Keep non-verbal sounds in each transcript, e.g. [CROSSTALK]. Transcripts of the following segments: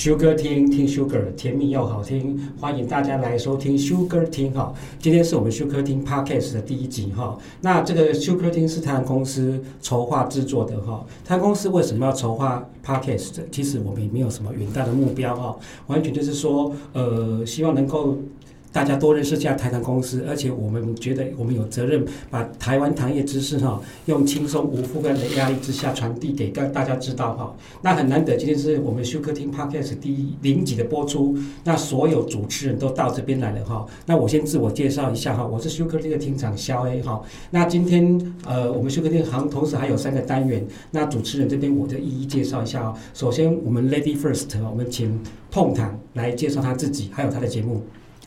Sugar 听听 Sugar 甜蜜又好听，欢迎大家来收听 Sugar 听哈。今天是我们 Sugar 听 Podcast 的第一集哈。那这个 Sugar 听是他公司筹划制作的哈。台糖公司为什么要筹划 Podcast？其实我们也没有什么远大的目标哈，完全就是说，呃，希望能够。大家多认识一下台糖公司，而且我们觉得我们有责任把台湾糖业知识哈，用轻松无负担的压力之下传递给大大家知道哈。那很难得，今天是我们修歌厅 Podcast 第一零集的播出，那所有主持人都到这边来了哈。那我先自我介绍一下哈，我是修歌厅的厅长萧 A 哈。那今天呃，我们修歌厅行同时还有三个单元，那主持人这边我就一一介绍一下哦。首先我们 Lady First，我们请碰糖来介绍他自己，还有他的节目。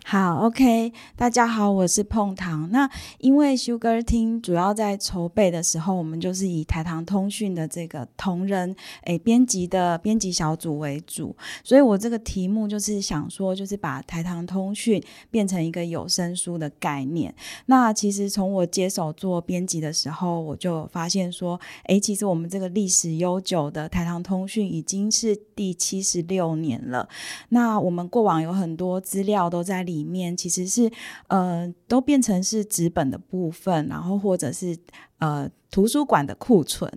好，OK，大家好，我是碰糖。那因为修歌厅主要在筹备的时候，我们就是以台糖通讯的这个同仁诶编辑的编辑小组为主，所以我这个题目就是想说，就是把台糖通讯变成一个有声书的概念。那其实从我接手做编辑的时候，我就发现说，诶，其实我们这个历史悠久的台糖通讯已经是第七十六年了。那我们过往有很多资料都在里。里面其实是，呃，都变成是纸本的部分，然后或者是呃。图书馆的库存，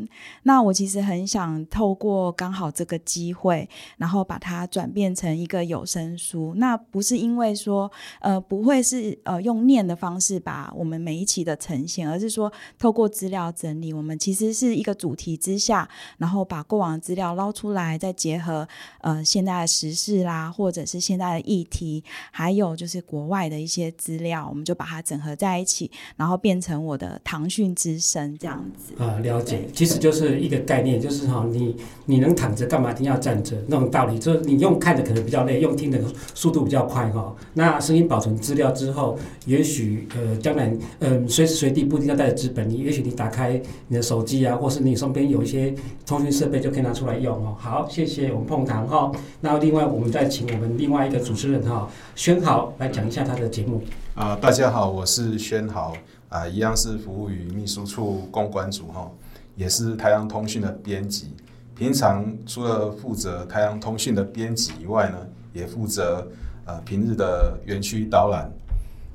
那我其实很想透过刚好这个机会，然后把它转变成一个有声书。那不是因为说，呃，不会是呃用念的方式把我们每一期的呈现，而是说透过资料整理，我们其实是一个主题之下，然后把过往的资料捞出来，再结合呃现在的时事啦，或者是现在的议题，还有就是国外的一些资料，我们就把它整合在一起，然后变成我的糖讯之声这样。啊，了解，其实就是一个概念，就是哈，你你能躺着干嘛？一定要站着那种道理。就是你用看的可能比较累，用听的速度比较快哈。那声音保存资料之后，也许呃将来嗯随时随地不一定要带着纸本，你也许你打开你的手机啊，或是你身边有一些通讯设备就可以拿出来用哦。好，谢谢我们碰糖哈。那另外我们再请我们另外一个主持人哈，宣豪来讲一下他的节目。啊，大家好，我是宣豪。啊，一样是服务于秘书处公关组哈，也是台糖通讯的编辑。平常除了负责台糖通讯的编辑以外呢，也负责呃平日的园区导览。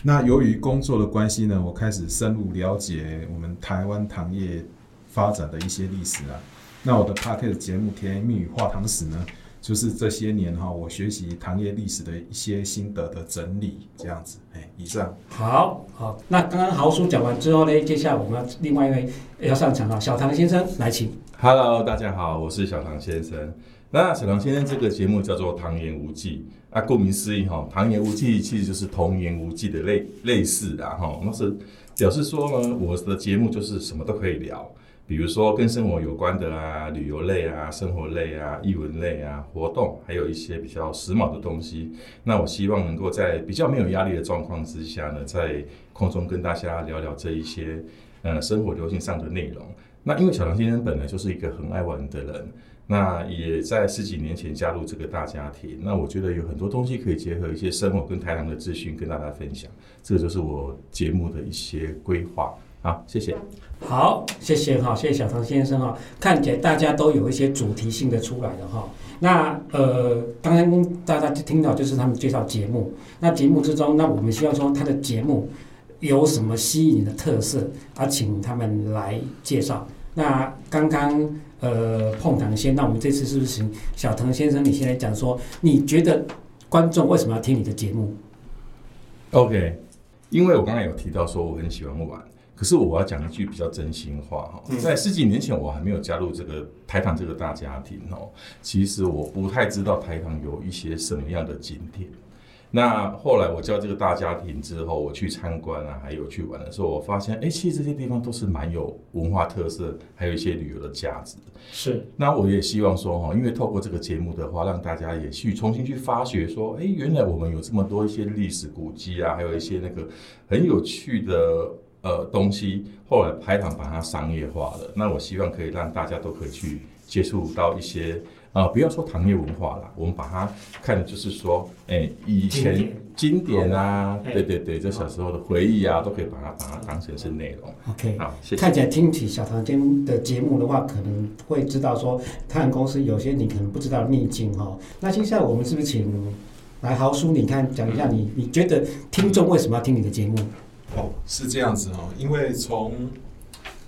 那由于工作的关系呢，我开始深入了解我们台湾糖业发展的一些历史啊。那我的 PARTY 的节目《甜言蜜语话糖史》呢，就是这些年哈，我学习糖业历史的一些心得的整理，这样子。哎，以上。好，好，那刚刚豪叔讲完之后呢，接下来我们要另外一位要上场了，小唐先生来请。Hello，大家好，我是小唐先生。那小唐先生这个节目叫做《唐言无忌》，啊，顾名思义哈，《唐言无忌》其实就是童言无忌的类类似的哈，那是表示说呢，我的节目就是什么都可以聊。比如说跟生活有关的啊，旅游类啊，生活类啊，艺文类啊，活动，还有一些比较时髦的东西。那我希望能够在比较没有压力的状况之下呢，在空中跟大家聊聊这一些呃生活流行上的内容。那因为小唐先生本来就是一个很爱玩的人，那也在十几年前加入这个大家庭。那我觉得有很多东西可以结合一些生活跟台糖的资讯跟大家分享。这个就是我节目的一些规划。好，谢谢。好，谢谢哈，谢谢小唐先生哈。看起来大家都有一些主题性的出来了哈。那呃，刚刚大家听到就是他们介绍节目。那节目之中，那我们希望说他的节目有什么吸引的特色，啊，请他们来介绍。那刚刚呃，碰糖先，那我们这次是不是请小唐先生你先来讲说，你觉得观众为什么要听你的节目？OK，因为我刚才有提到说我很喜欢玩。可是我要讲一句比较真心话哈，在十几年前我还没有加入这个台糖这个大家庭哦，其实我不太知道台糖有一些什么样的景点。那后来我加入这个大家庭之后，我去参观啊，还有去玩的时候，我发现哎，其实这些地方都是蛮有文化特色，还有一些旅游的价值。是。那我也希望说哈，因为透过这个节目的话，让大家也去重新去发掘说，哎，原来我们有这么多一些历史古迹啊，还有一些那个很有趣的。呃，东西后来拍糖把它商业化了，那我希望可以让大家都可以去接触到一些啊，不要说糖业文化啦，我们把它看的就是说，哎、欸，以前经典啊，对对对，这小时候的回忆啊，都可以把它把它当成是内容。OK，好，谢谢。看起来听起小唐间的节目的话，可能会知道说，太阳公司有些你可能不知道的秘境哈。那接下来我们是不是请来豪叔，你看讲一下你你觉得听众为什么要听你的节目？哦，是这样子哦，因为从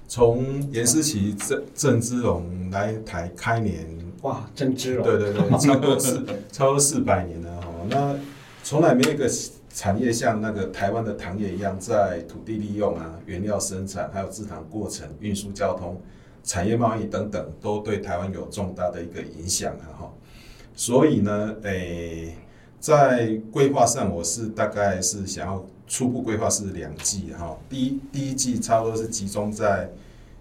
从颜思琪、郑郑芝龙来台开年。哇，郑芝龙！对对对，差不多四超过四百年了哦。那从来没有一个产业像那个台湾的糖业一样，在土地利用啊、原料生产、还有制糖过程、运输交通、产业贸易等等，都对台湾有重大的一个影响啊哈。所以呢，诶、欸，在规划上，我是大概是想要初步规划是两季哈。第一第一季差不多是集中在。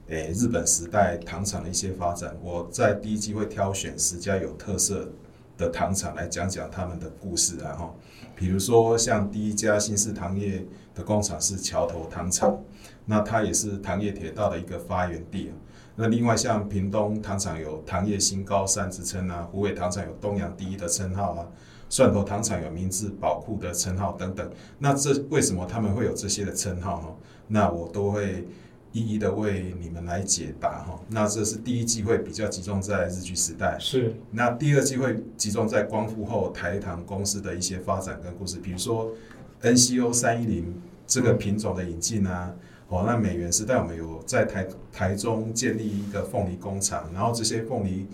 诶，日本时代糖厂的一些发展，我在第一季会挑选十家有特色的糖厂来讲讲他们的故事，然后，比如说像第一家新式糖业的工厂是桥头糖厂，那它也是糖业铁道的一个发源地。那另外像屏东糖厂有糖业新高山之称啊，虎尾糖厂有东洋第一的称号啊，蒜头糖厂有明治宝库的称号等等。那这为什么他们会有这些的称号呢？那我都会。一一的为你们来解答哈，那这是第一季会比较集中在日据时代，是。那第二季会集中在光复后台糖公司的一些发展跟故事，比如说 NCO 三一零这个品种的引进啊，哦，那美元时代我们有在台台中建立一个凤梨工厂，然后这些凤梨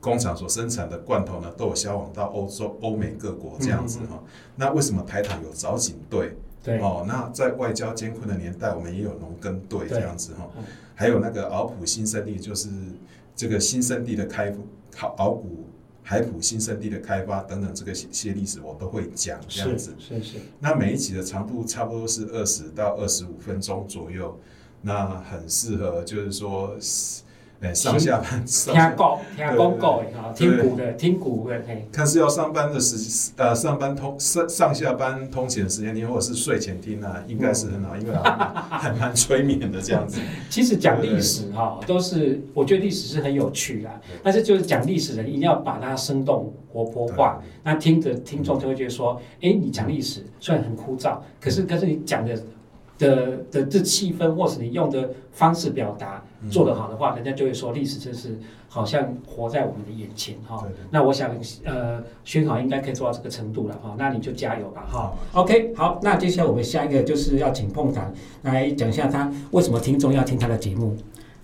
工厂所生产的罐头呢，都有销往到欧洲、欧美各国这样子哈。那为什么台糖有早警队？对哦，那在外交艰困的年代，我们也有农耕队这样子哈，还有那个敖普新生地，就是这个新生地的开好鳌浦海普新生地的开发等等，这个些历史我都会讲这样子。是是，是。那每一集的长度差不多是二十到二十五分钟左右，那很适合就是说。哎，上下班听广听广告的哈听股的听股的，看是要上班的时呃，上班通上上下班通勤的时间听，或者是睡前听啊，应该是很好，因为还蛮 [LAUGHS] 催眠的这样子。[LAUGHS] 其实讲历史哈，都是我觉得历史是很有趣的，但是就是讲历史人，一定要把它生动活泼化，那听着听众就会觉得说，哎，你讲历史虽然很枯燥，可是可是你讲的。的的这气氛，或是你用的方式表达做得好的话，人家就会说历史真是好像活在我们的眼前哈。那我想呃，宣好应该可以做到这个程度了哈。那你就加油吧哈。OK，好，那接下来我们下一个就是要请碰谈来讲一下他为什么听众要听他的节目。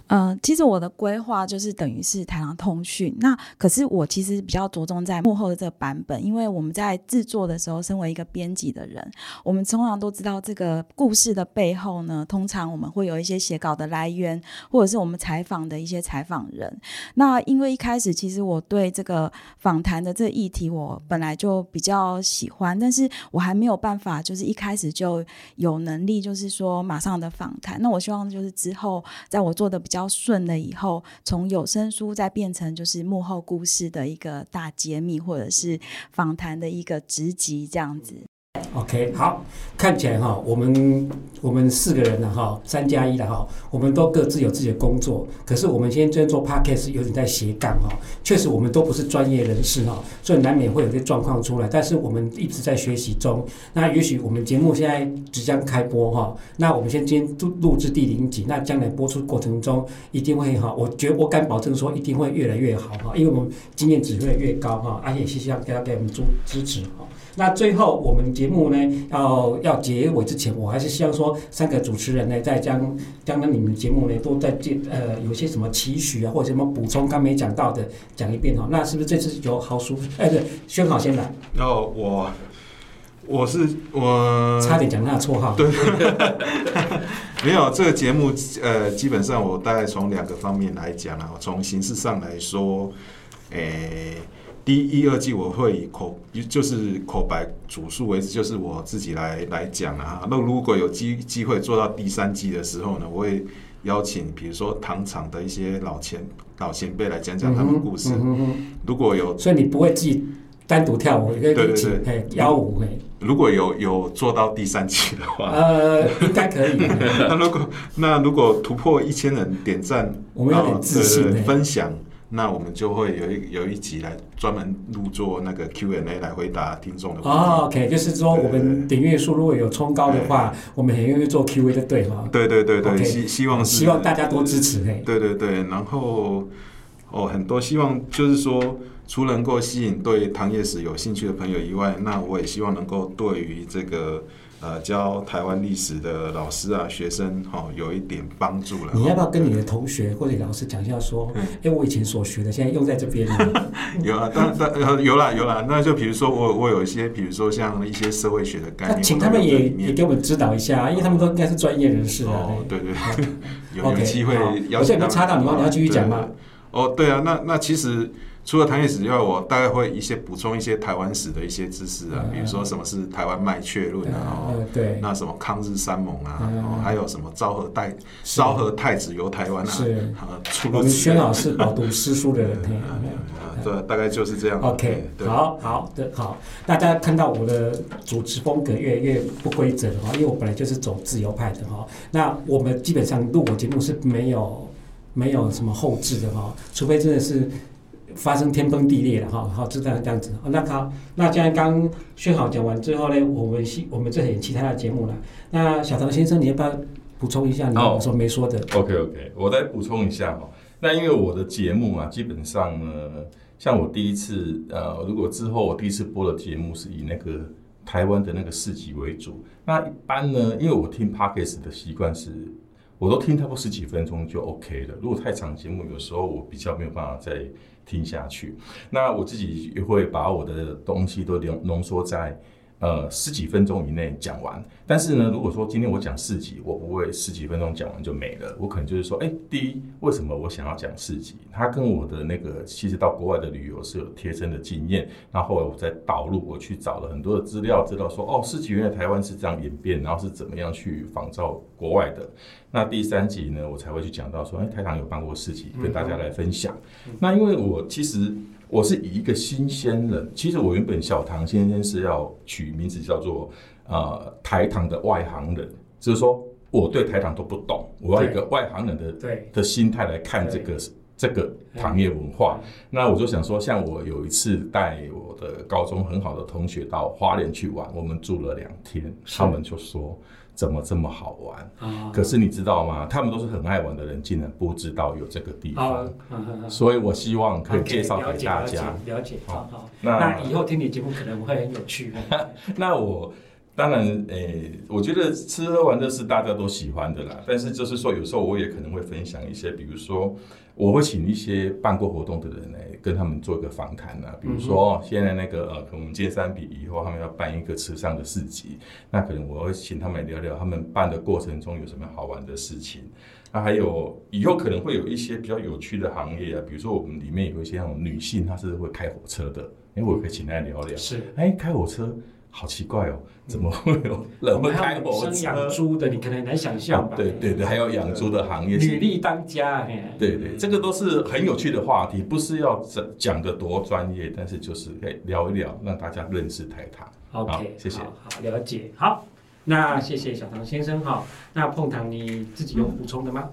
嗯、其实我的规划就是等于是台糖通讯，那可是我其实比较着重在幕后的这个版本，因为我们在制作的时候，身为一个编辑的人，我们通常都知道这个故事的背后呢，通常我们会有一些写稿的来源，或者是我们采访的一些采访人。那因为一开始其实我对这个访谈的这个议题，我本来就比较喜欢，但是我还没有办法，就是一开始就有能力，就是说马上的访谈。那我希望就是之后在我做的比较。比较顺了以后，从有声书再变成就是幕后故事的一个大揭秘，或者是访谈的一个直击这样子。OK，好，看起来哈，我们我们四个人的哈，三加一的哈，我们都各自有自己的工作。可是我们今天真做 Podcast 有点在斜杠哈，确实我们都不是专业人士哈，所以难免会有些状况出来。但是我们一直在学习中。那也许我们节目现在即将开播哈，那我们先今天录录制第零集，那将来播出过程中一定会哈，我觉我敢保证说一定会越来越好哈，因为我们经验值会越高哈，而且谢谢大家给我们支支持哈。那最后我们节目呢，要要结尾之前，我还是希望说三个主持人呢，再将将你们节目呢，都再见呃，有些什么期许啊，或者什么补充刚没讲到的，讲一遍哈。那是不是这次由豪叔哎，对，宣好先来。然后我我是我差点讲他的绰号。对，[LAUGHS] 没有这个节目呃，基本上我大概从两个方面来讲啊，从形式上来说，诶。第一、二季我会以口就是口白主述为主，就是我自己来来讲啊。那如果有机机会做到第三季的时候呢，我会邀请比如说糖厂的一些老前老前辈来讲讲他们故事。嗯嗯嗯、如果有，所以你不会自己单独跳舞，对对对，邀舞。如果有有做到第三季的话，呃，应该可以。[LAUGHS] 那如果那如果突破一千人点赞，我们有点自信、呃、分享。那我们就会有一有一集来专门录做那个 Q&A 来回答听众的问题。哦，OK，就是说我们订阅数如果有冲高的话，我们很愿意做 Q&A 的，对吗？对对对对，希希望是希望大家多支持嘿。对对对，然后哦，很多希望就是说，除了能够吸引对糖业史有兴趣的朋友以外，那我也希望能够对于这个。呃，教台湾历史的老师啊，学生哈、哦，有一点帮助了。你要不要跟你的同学或者老师讲一下，说，哎、我以前所学的，现在用在这边了 [LAUGHS] 有啊，当当有啦有啦，那就比如说我我有一些，比如说像一些社会学的概念，请他们也也给我们指导一下，因为他们都应该是专业人士啊。哦，对对，对，[LAUGHS] 有有机会邀请他们。我现在没插到你吗？你要继续讲吗？哦，对啊，那那其实。除了糖业史以外，我大概会一些补充一些台湾史的一些知识啊，比如说什么是台湾麦雀论啊，对，那什么抗日三盟啊，还有什么昭和代昭和太子游台湾啊，是，我们宣老师饱读诗书的人，[LAUGHS] 对，大概就是这样。OK，好好的好，大家看到我的主持风格越来越不规则的话，因为我本来就是走自由派的哈，那我们基本上录我节目是没有没有什么后置的哈，除非真的是。发生天崩地裂了哈，好，就这样这样子。那好，那既然刚宣好讲完之后呢，我们我们这里有其他的节目了。那小唐先生，你要不要补充一下你有什么没说的？Oh，OK OK，我再补充一下哈。那因为我的节目啊，基本上呢，像我第一次呃，如果之后我第一次播的节目是以那个台湾的那个市集为主，那一般呢，因为我听 Podcast 的习惯是。我都听差不多十几分钟就 OK 了。如果太长节目，有时候我比较没有办法再听下去。那我自己也会把我的东西都浓浓缩在。呃，十几分钟以内讲完。但是呢，如果说今天我讲四集，我不会十几分钟讲完就没了。我可能就是说，哎，第一，为什么我想要讲四集？它跟我的那个其实到国外的旅游是有贴身的经验。然后我再导入，我去找了很多的资料，知道说，哦，四集原来台湾是这样演变，然后是怎么样去仿照国外的。那第三集呢，我才会去讲到说，哎，台糖有办过四集，跟大家来分享。嗯、那因为我其实。我是以一个新鲜人，其实我原本小唐先生是要取名字叫做呃台糖的外行人，就是说我对台糖都不懂，我要一个外行人的对的心态来看这个这个糖业文化。那我就想说，像我有一次带我的高中很好的同学到花莲去玩，我们住了两天，他们就说。怎么这么好玩？啊、可是你知道吗？他们都是很爱玩的人，竟然不知道有这个地方。[LAUGHS] 所以我希望可以介绍给大家。了解，了解。好好。那，那以后听你节目可能会很有趣。[LAUGHS] 那我当然，诶、欸，我觉得吃喝玩乐是大家都喜欢的啦。但是就是说，有时候我也可能会分享一些，比如说。我会请一些办过活动的人来跟他们做一个访谈呢，比如说现在那个呃，我们接三笔以后，他们要办一个慈善的市集，那可能我会请他们聊聊他们办的过程中有什么好玩的事情。那还有以后可能会有一些比较有趣的行业啊，比如说我们里面有一些那种女性，她是会开火车的，哎，我可以请她聊聊。是，哎，开火车。好奇怪哦，怎么会有人会开火车？养猪的，你可能很难想象吧？对对对，还有养猪的行业，女力当家。对对，这个都是很有趣的话题，不是要讲讲得多专业，但是就是可以聊一聊，让大家认识台糖。OK，谢谢。好，好了解。好，那谢谢小唐先生哈。那碰糖你自己有补充的吗？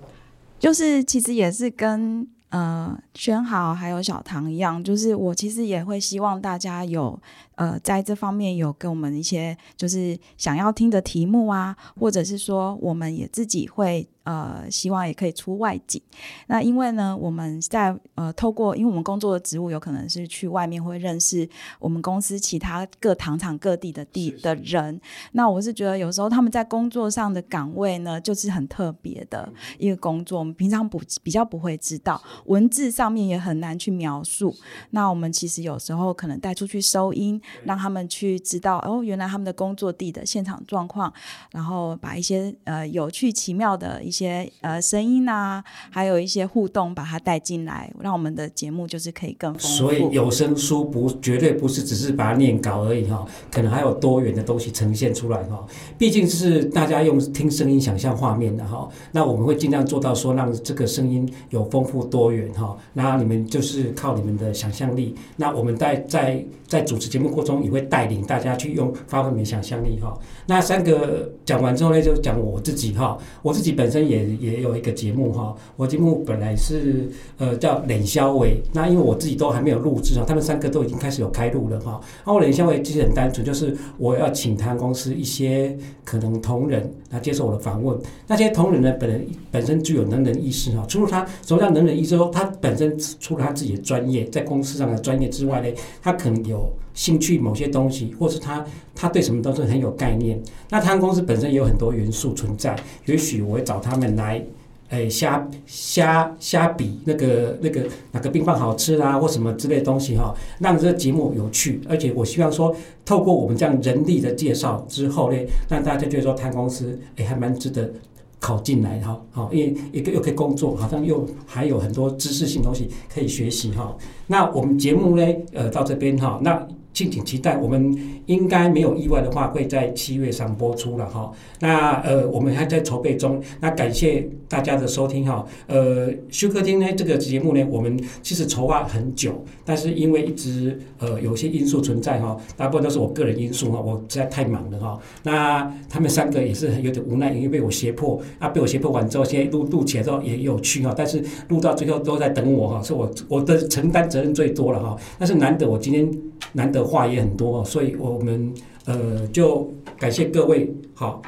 就是其实也是跟。呃，宣豪还有小唐一样，就是我其实也会希望大家有呃在这方面有给我们一些就是想要听的题目啊，或者是说我们也自己会。呃，希望也可以出外景。那因为呢，我们在呃透过，因为我们工作的职务有可能是去外面会认识我们公司其他各糖厂各地的地的人。那我是觉得有时候他们在工作上的岗位呢，就是很特别的一个工作，我们平常不比较不会知道，文字上面也很难去描述。那我们其实有时候可能带出去收音，让他们去知道哦，原来他们的工作地的现场状况，然后把一些呃有趣奇妙的一些呃声音啊，还有一些互动，把它带进来，让我们的节目就是可以更丰富。所以有声书不绝对不是只是把它念稿而已哈，可能还有多元的东西呈现出来哈。毕竟是大家用听声音想象画面的哈，那我们会尽量做到说让这个声音有丰富多元哈。那你们就是靠你们的想象力，那我们在在在主持节目过程中也会带领大家去用发挥你的想象力哈。那三个讲完之后呢，就讲我自己哈，我自己本身。也也有一个节目哈，我节目本来是呃叫冷消维，那因为我自己都还没有录制啊，他们三个都已经开始有开录了哈。那我冷消维其实很单纯，就是我要请他公司一些可能同仁来接受我的访问，那些同仁呢本人本身具有能人意识哈，除了他什么叫能人异士说，他本身除了他自己的专业在公司上的专业之外呢，他可能有兴趣某些东西，或是他他对什么东西很有概念。那台糖公司本身也有很多元素存在，也许我会找他们来。诶，瞎瞎瞎比那个那个哪个冰棒好吃啦，或什么之类东西哈，让这个节目有趣。而且我希望说，透过我们这样人力的介绍之后呢，让大家觉得说，他公司诶还蛮值得考进来哈。好，因为一个又可以工作，好像又还有很多知识性东西可以学习哈。那我们节目呢，呃，到这边哈，那。敬请期待，我们应该没有意外的话，会在七月上播出了哈。那呃，我们还在筹备中。那感谢大家的收听哈。呃，休客厅呢这个节目呢，我们其实筹划很久，但是因为一直呃有些因素存在哈，大部分都是我个人因素哈，我实在太忙了哈。那他们三个也是有点无奈，因为被我胁迫啊，被我胁迫完之后，现在录录起来之后也有趣哈，但是录到最后都在等我哈，是我我的承担责任最多了哈。但是难得我今天。难得话也很多，所以我们呃就感谢各位好，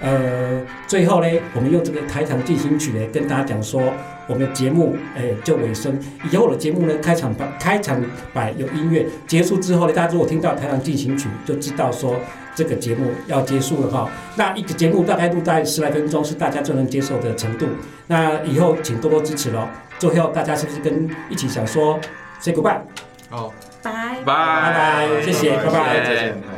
呃最后呢，我们用这个台场进行曲呢跟大家讲说，我们的节目哎就尾声，以后的节目呢开场白开场白有音乐，结束之后呢，大家如果听到台糖进行曲，就知道说这个节目要结束了哈。那一个节目大概录大概十来分钟，是大家最能接受的程度。那以后请多多支持喽。最后大家是不是跟一起想说 say goodbye？好。拜，拜。拜，谢谢，拜拜。